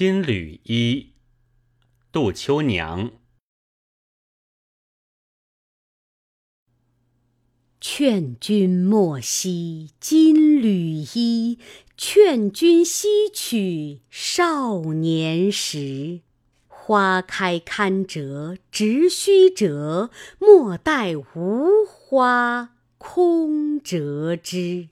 金缕衣杜秋娘。劝君莫惜金缕衣劝君惜取少年时。花开堪折直须折莫待无花空折枝。